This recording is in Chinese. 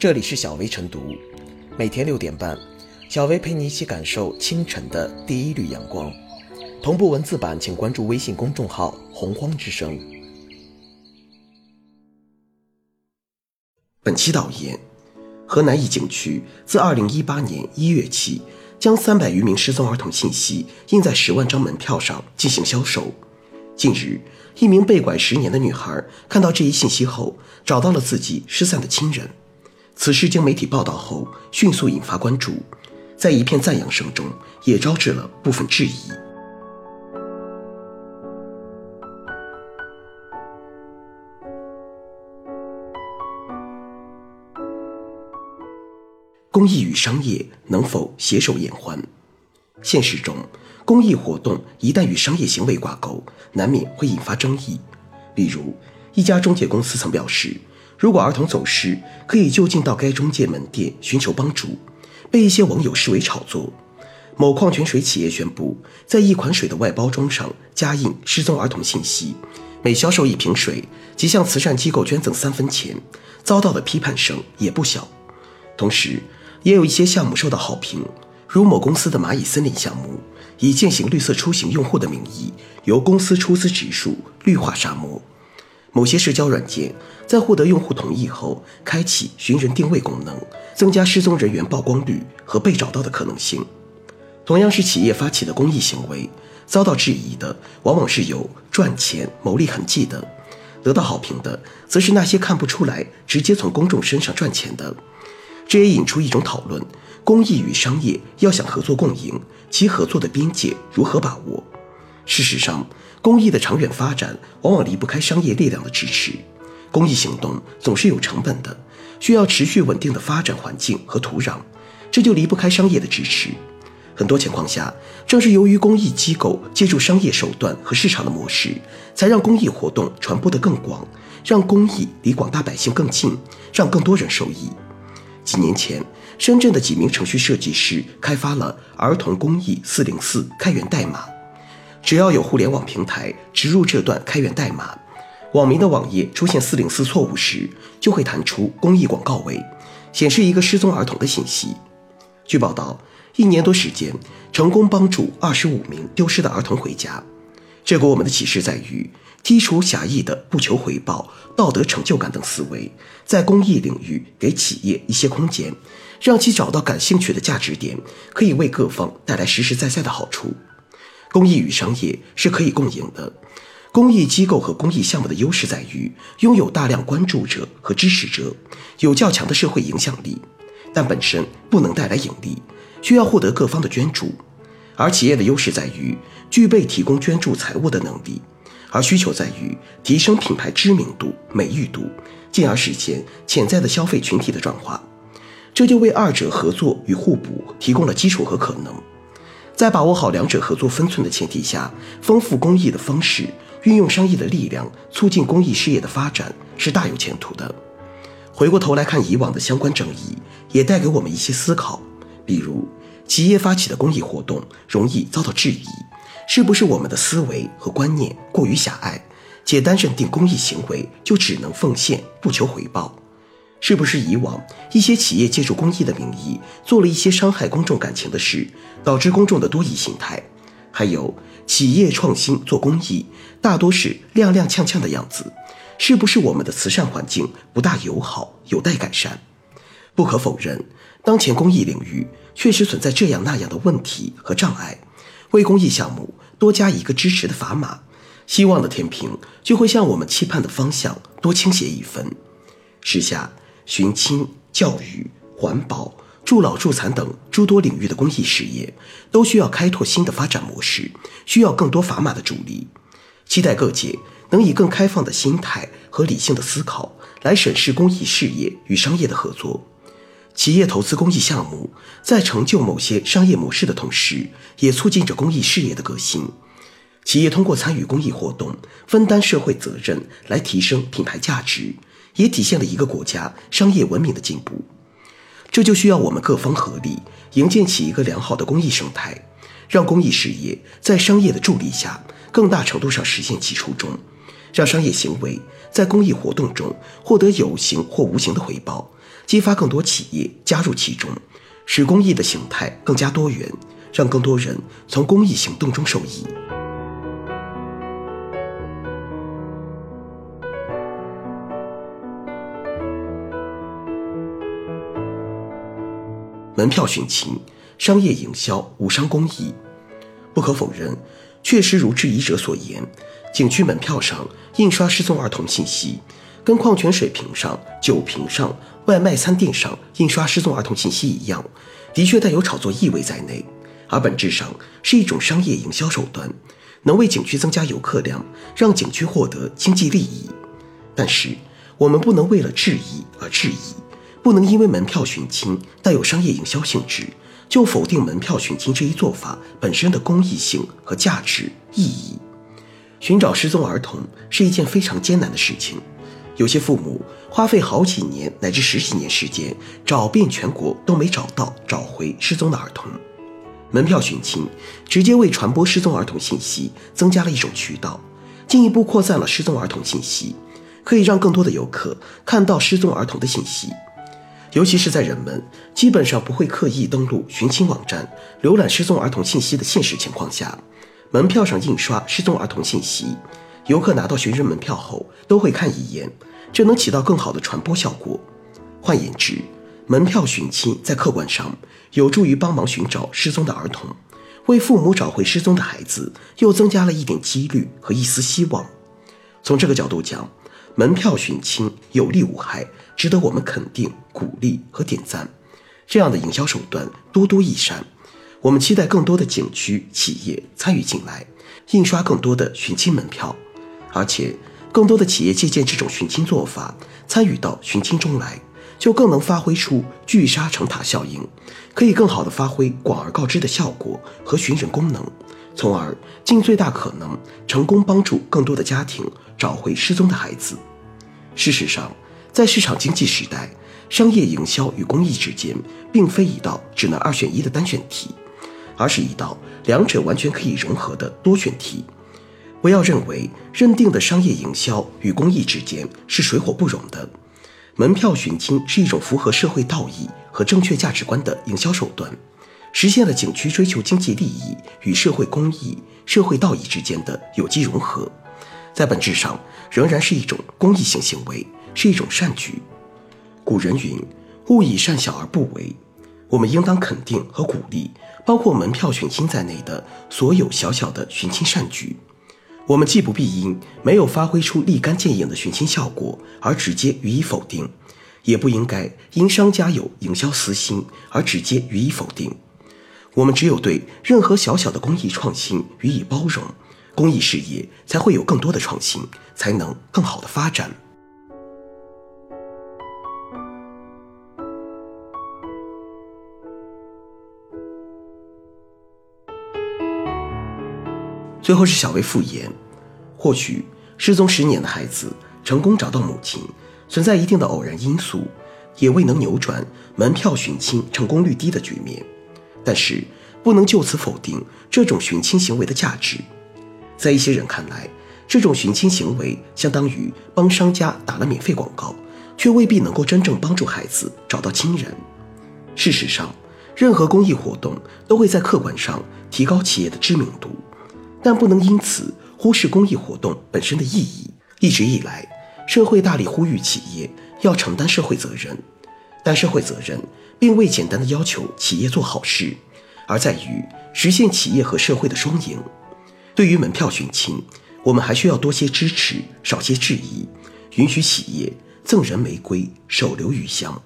这里是小薇晨读，每天六点半，小薇陪你一起感受清晨的第一缕阳光。同步文字版，请关注微信公众号“洪荒之声”。本期导言：河南一景区自二零一八年一月起，将三百余名失踪儿童信息印在十万张门票上进行销售。近日，一名被拐十年的女孩看到这一信息后，找到了自己失散的亲人。此事经媒体报道后，迅速引发关注，在一片赞扬声中，也招致了部分质疑。公益与商业能否携手延欢？现实中。公益活动一旦与商业行为挂钩，难免会引发争议。比如，一家中介公司曾表示，如果儿童走失，可以就近到该中介门店寻求帮助，被一些网友视为炒作。某矿泉水企业宣布，在一款水的外包装上加印失踪儿童信息，每销售一瓶水即向慈善机构捐赠三分钱，遭到的批判声也不小。同时，也有一些项目受到好评，如某公司的蚂蚁森林项目。以践行绿色出行用户的名义，由公司出资植树绿化沙漠。某些社交软件在获得用户同意后，开启寻人定位功能，增加失踪人员曝光率和被找到的可能性。同样是企业发起的公益行为，遭到质疑的往往是有赚钱牟利痕迹的，得到好评的则是那些看不出来直接从公众身上赚钱的。这也引出一种讨论。公益与商业要想合作共赢，其合作的边界如何把握？事实上，公益的长远发展往往离不开商业力量的支持。公益行动总是有成本的，需要持续稳定的发展环境和土壤，这就离不开商业的支持。很多情况下，正是由于公益机构借助商业手段和市场的模式，才让公益活动传播得更广，让公益离广大百姓更近，让更多人受益。几年前。深圳的几名程序设计师开发了儿童公益四零四开源代码，只要有互联网平台植入这段开源代码，网民的网页出现四零四错误时，就会弹出公益广告位，显示一个失踪儿童的信息。据报道，一年多时间，成功帮助二十五名丢失的儿童回家。这给我们的启示在于，剔除狭义的不求回报、道德成就感等思维，在公益领域给企业一些空间。让其找到感兴趣的价值点，可以为各方带来实实在在的好处。公益与商业是可以共赢的。公益机构和公益项目的优势在于拥有大量关注者和支持者，有较强的社会影响力，但本身不能带来盈利，需要获得各方的捐助。而企业的优势在于具备提供捐助财物的能力，而需求在于提升品牌知名度、美誉度，进而实现潜在的消费群体的转化。这就为二者合作与互补提供了基础和可能，在把握好两者合作分寸的前提下，丰富公益的方式，运用商业的力量，促进公益事业的发展，是大有前途的。回过头来看以往的相关争议，也带给我们一些思考。比如，企业发起的公益活动容易遭到质疑，是不是我们的思维和观念过于狭隘，简单认定公益行为就只能奉献，不求回报？是不是以往一些企业借助公益的名义做了一些伤害公众感情的事，导致公众的多疑心态？还有企业创新做公益，大多是踉踉跄跄的样子，是不是我们的慈善环境不大友好，有待改善？不可否认，当前公益领域确实存在这样那样的问题和障碍，为公益项目多加一个支持的砝码，希望的天平就会向我们期盼的方向多倾斜一分。时下。寻亲、教育、环保、助老助残等诸多领域的公益事业，都需要开拓新的发展模式，需要更多砝码的助力。期待各界能以更开放的心态和理性的思考来审视公益事业与商业的合作。企业投资公益项目，在成就某些商业模式的同时，也促进着公益事业的革新。企业通过参与公益活动，分担社会责任，来提升品牌价值。也体现了一个国家商业文明的进步，这就需要我们各方合力，营建起一个良好的公益生态，让公益事业在商业的助力下，更大程度上实现其初衷，让商业行为在公益活动中获得有形或无形的回报，激发更多企业加入其中，使公益的形态更加多元，让更多人从公益行动中受益。门票寻情，商业营销无伤公益。不可否认，确实如质疑者所言，景区门票上印刷失踪儿童信息，跟矿泉水瓶上、酒瓶上、外卖餐垫上印刷失踪儿童信息一样，的确带有炒作意味在内，而本质上是一种商业营销手段，能为景区增加游客量，让景区获得经济利益。但是，我们不能为了质疑而质疑。不能因为门票寻亲带有商业营销性质，就否定门票寻亲这一做法本身的公益性和价值意义。寻找失踪儿童是一件非常艰难的事情，有些父母花费好几年乃至十几年时间，找遍全国都没找到找回失踪的儿童。门票寻亲直接为传播失踪儿童信息增加了一种渠道，进一步扩散了失踪儿童信息，可以让更多的游客看到失踪儿童的信息。尤其是在人们基本上不会刻意登录寻亲网站、浏览失踪儿童信息的现实情况下，门票上印刷失踪儿童信息，游客拿到寻人门票后都会看一眼，这能起到更好的传播效果。换言之，门票寻亲在客观上有助于帮忙寻找失踪的儿童，为父母找回失踪的孩子又增加了一点几率和一丝希望。从这个角度讲，门票寻亲有利无害。值得我们肯定、鼓励和点赞，这样的营销手段多多益善。我们期待更多的景区企业参与进来，印刷更多的寻亲门票，而且更多的企业借鉴这种寻亲做法，参与到寻亲中来，就更能发挥出聚沙成塔效应，可以更好的发挥广而告之的效果和寻人功能，从而尽最大可能成功帮助更多的家庭找回失踪的孩子。事实上。在市场经济时代，商业营销与公益之间并非一道只能二选一的单选题，而是一道两者完全可以融合的多选题。不要认为认定的商业营销与公益之间是水火不容的。门票寻亲是一种符合社会道义和正确价值观的营销手段，实现了景区追求经济利益与社会公益、社会道义之间的有机融合，在本质上仍然是一种公益性行为。是一种善举。古人云：“勿以善小而不为。”我们应当肯定和鼓励，包括门票寻亲在内的所有小小的寻亲善举。我们既不必因没有发挥出立竿见影的寻亲效果而直接予以否定，也不应该因商家有营销私心而直接予以否定。我们只有对任何小小的公益创新予以包容，公益事业才会有更多的创新，才能更好的发展。最后是小薇复言，或许失踪十年的孩子成功找到母亲，存在一定的偶然因素，也未能扭转门票寻亲成功率低的局面。但是不能就此否定这种寻亲行为的价值。在一些人看来，这种寻亲行为相当于帮商家打了免费广告，却未必能够真正帮助孩子找到亲人。事实上，任何公益活动都会在客观上提高企业的知名度。但不能因此忽视公益活动本身的意义。一直以来，社会大力呼吁企业要承担社会责任，但社会责任并未简单的要求企业做好事，而在于实现企业和社会的双赢。对于门票寻亲，我们还需要多些支持，少些质疑，允许企业赠人玫瑰，手留余香。